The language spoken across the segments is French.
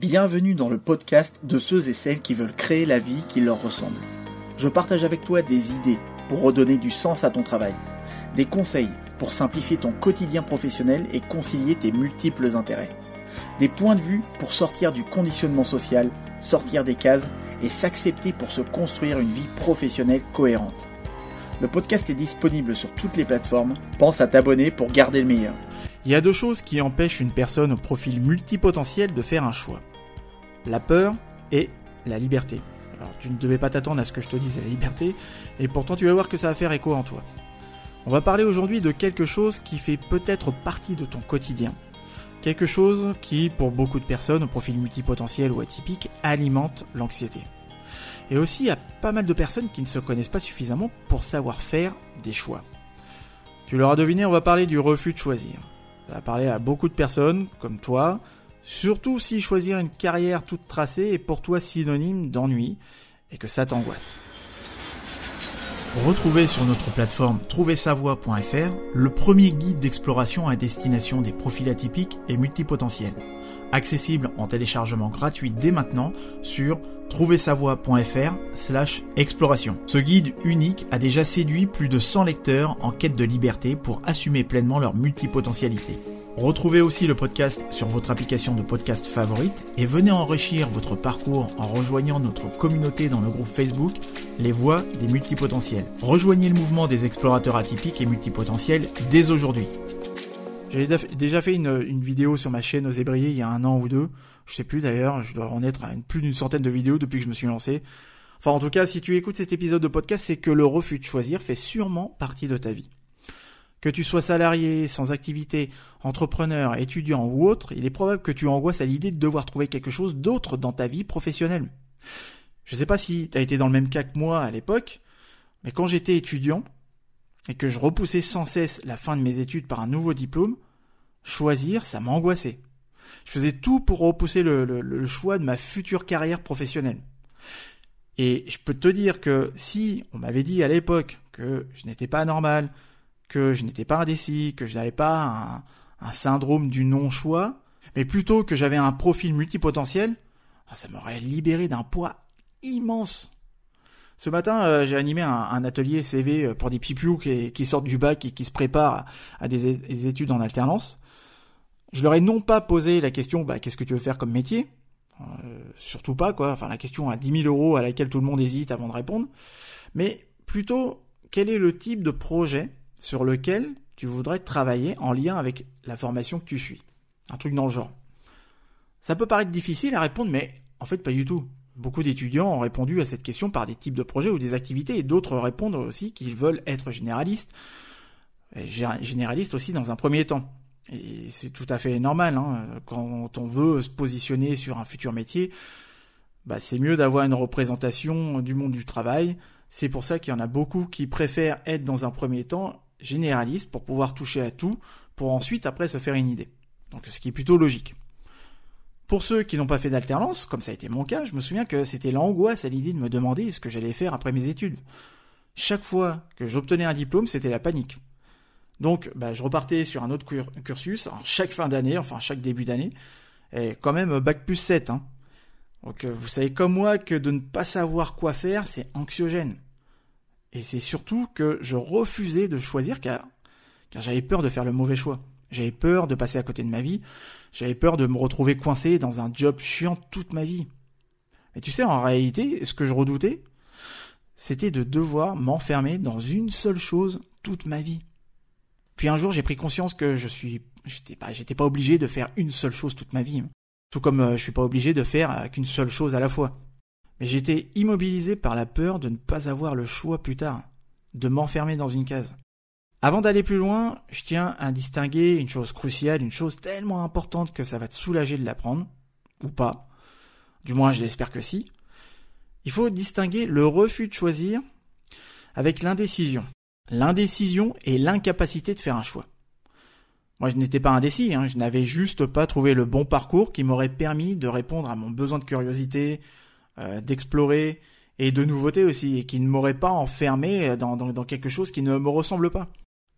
Bienvenue dans le podcast de ceux et celles qui veulent créer la vie qui leur ressemble. Je partage avec toi des idées pour redonner du sens à ton travail, des conseils pour simplifier ton quotidien professionnel et concilier tes multiples intérêts, des points de vue pour sortir du conditionnement social, sortir des cases et s'accepter pour se construire une vie professionnelle cohérente. Le podcast est disponible sur toutes les plateformes. Pense à t'abonner pour garder le meilleur. Il y a deux choses qui empêchent une personne au profil multipotentiel de faire un choix. La peur et la liberté. Alors tu ne devais pas t'attendre à ce que je te dise la liberté, et pourtant tu vas voir que ça va faire écho en toi. On va parler aujourd'hui de quelque chose qui fait peut-être partie de ton quotidien. Quelque chose qui, pour beaucoup de personnes au profil multipotentiel ou atypique, alimente l'anxiété. Et aussi, il y a pas mal de personnes qui ne se connaissent pas suffisamment pour savoir faire des choix. Tu l'auras deviné, on va parler du refus de choisir. Ça va parler à beaucoup de personnes, comme toi, surtout si choisir une carrière toute tracée est pour toi synonyme d'ennui et que ça t'angoisse. Retrouvez sur notre plateforme trouversavoie.fr le premier guide d'exploration à destination des profils atypiques et multipotentiels, accessible en téléchargement gratuit dès maintenant sur trouversavoie.fr slash exploration. Ce guide unique a déjà séduit plus de 100 lecteurs en quête de liberté pour assumer pleinement leur multipotentialité. Retrouvez aussi le podcast sur votre application de podcast favorite et venez enrichir votre parcours en rejoignant notre communauté dans le groupe Facebook Les Voix des Multipotentiels. Rejoignez le mouvement des explorateurs atypiques et multipotentiels dès aujourd'hui. J'ai déjà fait une, vidéo sur ma chaîne aux ébriers il y a un an ou deux. Je sais plus d'ailleurs, je dois en être à plus d'une centaine de vidéos depuis que je me suis lancé. Enfin, en tout cas, si tu écoutes cet épisode de podcast, c'est que le refus de choisir fait sûrement partie de ta vie. Que tu sois salarié, sans activité, entrepreneur, étudiant ou autre, il est probable que tu angoisses à l'idée de devoir trouver quelque chose d'autre dans ta vie professionnelle. Je sais pas si tu as été dans le même cas que moi à l'époque, mais quand j'étais étudiant, et que je repoussais sans cesse la fin de mes études par un nouveau diplôme, choisir, ça m'angoissait. Je faisais tout pour repousser le, choix de ma future carrière professionnelle. Et je peux te dire que si on m'avait dit à l'époque que je n'étais pas normal, que je n'étais pas indécis, que je n'avais pas un, syndrome du non-choix, mais plutôt que j'avais un profil multipotentiel, ah, ça m'aurait libéré d'un poids immense. Ce matin, euh, j'ai animé un, atelier CV euh, pour des pipiou qui, qui, sortent du bac et qui se préparent à, des, études en alternance. Je leur ai non pas posé la question, bah, qu'est-ce que tu veux faire comme métier? Euh, Surtout pas, quoi. Enfin, la question à 10 000 euros à laquelle tout le monde hésite avant de répondre. Mais plutôt, quel est le type de projet sur lequel tu voudrais travailler en lien avec la formation que tu suis Un truc dans le genre. Ça peut paraître difficile à répondre, mais en fait, pas du tout. Beaucoup d'étudiants ont répondu à cette question par des types de projets ou des activités, et d'autres répondent aussi qu'ils veulent être généralistes, généralistes aussi dans un premier temps. Et c'est tout à fait normal, hein. quand on veut se positionner sur un futur métier, bah c'est mieux d'avoir une représentation du monde du travail. C'est pour ça qu'il y en a beaucoup qui préfèrent être dans un premier temps généraliste pour pouvoir toucher à tout, pour ensuite après se faire une idée. Donc ce qui est plutôt logique. Pour ceux qui n'ont pas fait d'alternance, comme ça a été mon cas, je me souviens que c'était l'angoisse à l'idée de me demander ce que j'allais faire après mes études. Chaque fois que j'obtenais un diplôme, c'était la panique. Donc, bah, je repartais sur un autre cursus, chaque fin d'année, enfin chaque début d'année, et quand même bac plus 7. Hein. Donc, euh, vous savez comme moi que de ne pas savoir quoi faire, c'est anxiogène. Et c'est surtout que je refusais de choisir car, car j'avais peur de faire le mauvais choix. J'avais peur de passer à côté de ma vie. J'avais peur de me retrouver coincé dans un job chiant toute ma vie. Mais tu sais, en réalité, ce que je redoutais, c'était de devoir m'enfermer dans une seule chose toute ma vie. Puis un jour, j'ai pris conscience que je suis, j'étais pas, j'étais pas obligé de faire une seule chose toute ma vie. Tout comme euh, je suis pas obligé de faire euh, qu'une seule chose à la fois. Mais j'étais immobilisé par la peur de ne pas avoir le choix plus tard, de m'enfermer dans une case. Avant d'aller plus loin, je tiens à distinguer une chose cruciale, une chose tellement importante que ça va te soulager de l'apprendre, ou pas. Du moins, je l'espère que si. Il faut distinguer le refus de choisir avec l'indécision. L'indécision est l'incapacité de faire un choix. Moi, je n'étais pas indécis, hein, je n'avais juste pas trouvé le bon parcours qui m'aurait permis de répondre à mon besoin de curiosité, euh, d'explorer et de nouveauté aussi, et qui ne m'aurait pas enfermé dans, dans quelque chose qui ne me ressemble pas.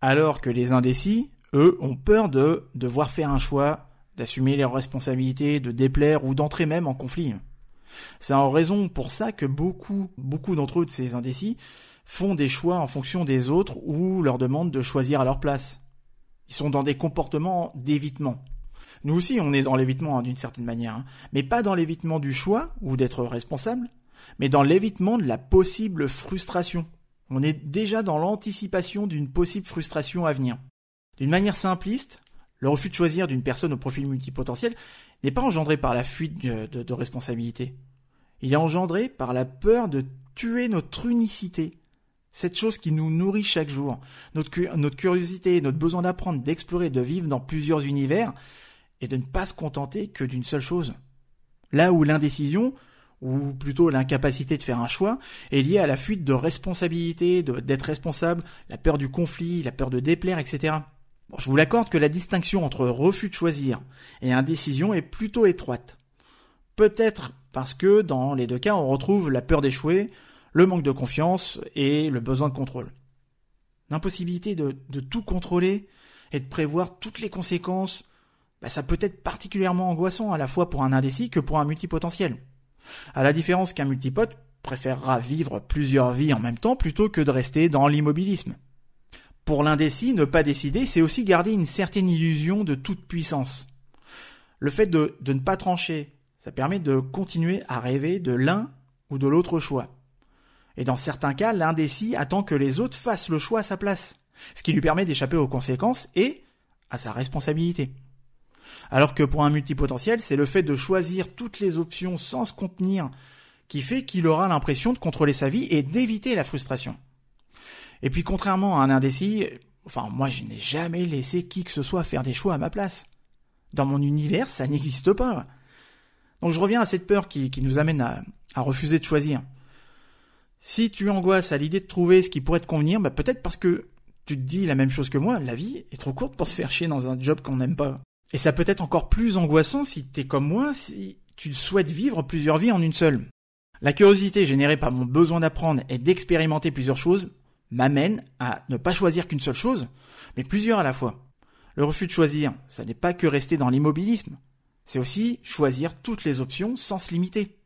Alors que les indécis, eux, ont peur de devoir faire un choix d'assumer leurs responsabilités, de déplaire ou d'entrer même en conflit. C'est en raison pour ça que beaucoup, beaucoup d'entre eux de ces indécis font des choix en fonction des autres ou leur demandent de choisir à leur place. Ils sont dans des comportements d'évitement. Nous aussi, on est dans l'évitement hein, d'une certaine manière, hein. mais pas dans l'évitement du choix ou d'être responsable, mais dans l'évitement de la possible frustration. On est déjà dans l'anticipation d'une possible frustration à venir. D'une manière simpliste, le refus de choisir d'une personne au profil multipotentiel n'est pas engendré par la fuite de, responsabilité. Il est engendré par la peur de tuer notre unicité, cette chose qui nous nourrit chaque jour, notre, notre curiosité, notre besoin d'apprendre, d'explorer, de vivre dans plusieurs univers, et de ne pas se contenter que d'une seule chose. Là où l'indécision, ou plutôt l'incapacité de faire un choix, est liée à la fuite de responsabilité, d'être responsable, la peur du conflit, la peur de déplaire, etc. je vous l'accorde que la distinction entre refus de choisir et indécision est plutôt étroite. Peut-être parce que dans les deux cas, on retrouve la peur d'échouer, le manque de confiance et le besoin de contrôle. L'impossibilité de, tout contrôler et de prévoir toutes les conséquences, bah, ça peut être particulièrement angoissant à la fois pour un indécis que pour un multipotentiel. À la différence qu'un multipote préférera vivre plusieurs vies en même temps plutôt que de rester dans l'immobilisme. Pour l'indécis, ne pas décider, c'est aussi garder une certaine illusion de toute puissance. Le fait de, de ne pas trancher, ça permet de continuer à rêver de l'un ou de l'autre choix. Et dans certains cas, l'indécis attend que les autres fassent le choix à sa place, ce qui lui permet d'échapper aux conséquences et à sa responsabilité. Alors que pour un multipotentiel, c'est le fait de choisir toutes les options sans se contenir qui fait qu'il aura l'impression de contrôler sa vie et d'éviter la frustration. Et puis contrairement à un indécis, enfin moi je n'ai jamais laissé qui que ce soit faire des choix à ma place. Dans mon univers, ça n'existe pas. Donc je reviens à cette peur qui, nous amène à, refuser de choisir. Si tu angoisses à l'idée de trouver ce qui pourrait te convenir, bah peut-être parce que tu te dis la même chose que moi, la vie est trop courte pour se faire chier dans un job qu'on n'aime pas. Et ça peut être encore plus angoissant si t'es comme moi, si tu souhaites vivre plusieurs vies en une seule. La curiosité générée par mon besoin d'apprendre et d'expérimenter plusieurs choses m'amène à ne pas choisir qu'une seule chose, mais plusieurs à la fois. Le refus de choisir, ça n'est pas que rester dans l'immobilisme, c'est aussi choisir toutes les options sans se limiter.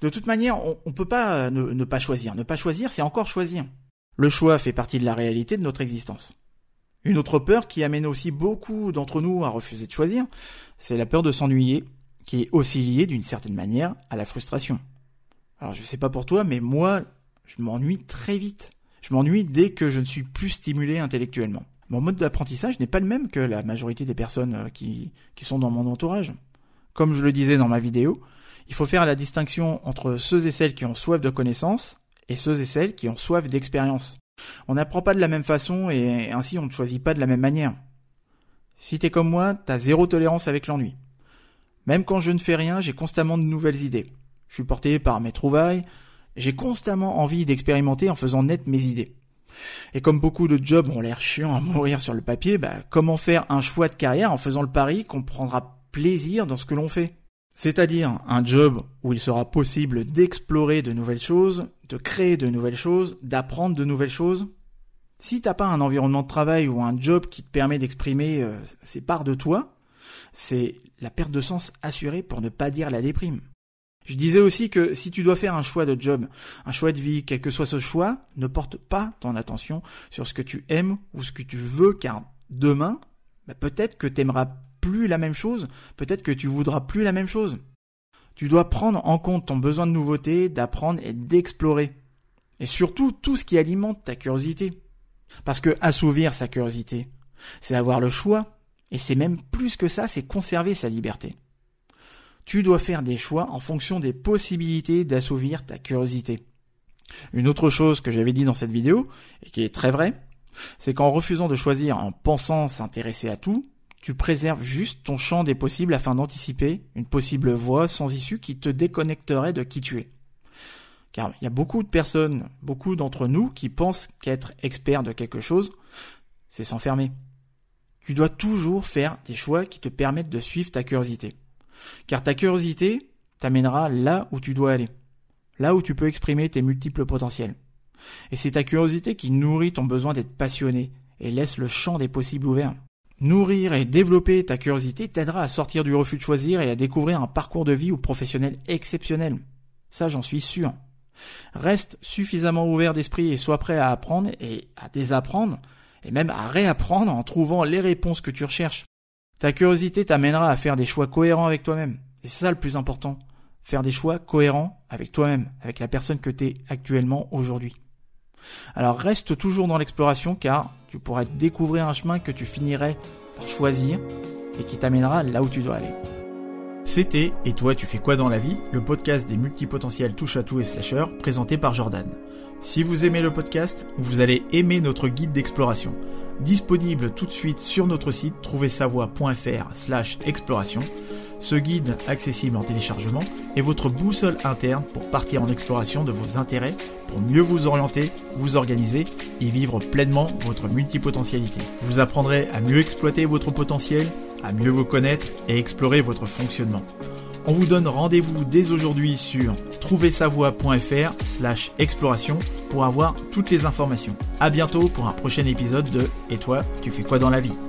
De toute manière, on ne peut pas ne, ne pas choisir. Ne pas choisir, c'est encore choisir. Le choix fait partie de la réalité de notre existence. Une autre peur qui amène aussi beaucoup d'entre nous à refuser de choisir, c'est la peur de s'ennuyer, qui est aussi liée d'une certaine manière à la frustration. Alors je sais pas pour toi, mais moi, je m'ennuie très vite. Je m'ennuie dès que je ne suis plus stimulé intellectuellement. Mon mode d'apprentissage n'est pas le même que la majorité des personnes euh, qui, qui sont dans mon entourage. Comme je le disais dans ma vidéo, il faut faire la distinction entre ceux et celles qui ont soif de connaissances et ceux et celles qui ont soif d'expérience. On n'apprend pas de la même façon et ainsi on ne choisit pas de la même manière. Si t'es comme moi, t'as zéro tolérance avec l'ennui. Même quand je ne fais rien, j'ai constamment de nouvelles idées. Je suis porté par mes trouvailles, j'ai constamment envie d'expérimenter en faisant naître mes idées. Et comme beaucoup de jobs ont l'air chiants à mourir sur le papier, bah, comment faire un choix de carrière en faisant le pari qu'on prendra plaisir dans ce que l'on fait? C'est-à-dire un job où il sera possible d'explorer de nouvelles choses, de créer de nouvelles choses, d'apprendre de nouvelles choses. Si t'as pas un environnement de travail ou un job qui te permet d'exprimer euh, ces parts de toi, c'est la perte de sens assurée pour ne pas dire la déprime. Je disais aussi que si tu dois faire un choix de job, un choix de vie, quel que soit ce choix, ne porte pas ton attention sur ce que tu aimes ou ce que tu veux, car demain, bah, peut-être que t'aimeras plus la même chose, peut-être que tu voudras plus la même chose. Tu dois prendre en compte ton besoin de nouveauté, d'apprendre et d'explorer. Et surtout tout ce qui alimente ta curiosité. Parce que assouvir sa curiosité, c'est avoir le choix, et c'est même plus que ça, c'est conserver sa liberté. Tu dois faire des choix en fonction des possibilités d'assouvir ta curiosité. Une autre chose que j'avais dit dans cette vidéo, et qui est très vraie, c'est qu'en refusant de choisir en pensant s'intéresser à tout, tu préserves juste ton champ des possibles afin d'anticiper une possible voie sans issue qui te déconnecterait de qui tu es. Car il y a beaucoup de personnes, beaucoup d'entre nous qui pensent qu'être expert de quelque chose, c'est s'enfermer. Tu dois toujours faire des choix qui te permettent de suivre ta curiosité. Car ta curiosité t'amènera là où tu dois aller, là où tu peux exprimer tes multiples potentiels. Et c'est ta curiosité qui nourrit ton besoin d'être passionné et laisse le champ des possibles ouvert. Nourrir et développer ta curiosité t'aidera à sortir du refus de choisir et à découvrir un parcours de vie ou professionnel exceptionnel. Ça, j'en suis sûr. Reste suffisamment ouvert d'esprit et sois prêt à apprendre et à désapprendre et même à réapprendre en trouvant les réponses que tu recherches. Ta curiosité t'amènera à faire des choix cohérents avec toi-même. c'est ça le plus important. Faire des choix cohérents avec toi-même, avec la personne que tu es actuellement aujourd'hui. Alors reste toujours dans l'exploration car tu pourras découvrir un chemin que tu finirais par choisir et qui t'amènera là où tu dois aller. C'était Et toi tu fais quoi dans la vie le podcast des multipotentiels touche à tout et slasher présenté par Jordan. Si vous aimez le podcast, vous allez aimer notre guide d'exploration. Disponible tout de suite sur notre site trouversavoie.fr slash exploration. Ce guide, accessible en téléchargement, est votre boussole interne pour partir en exploration de vos intérêts, pour mieux vous orienter, vous organiser et vivre pleinement votre multipotentialité. Vous apprendrez à mieux exploiter votre potentiel, à mieux vous connaître et explorer votre fonctionnement. On vous donne rendez-vous dès aujourd'hui sur trouversavoie.fr slash exploration pour avoir toutes les informations. À bientôt pour un prochain épisode de Et toi, tu fais quoi dans la vie?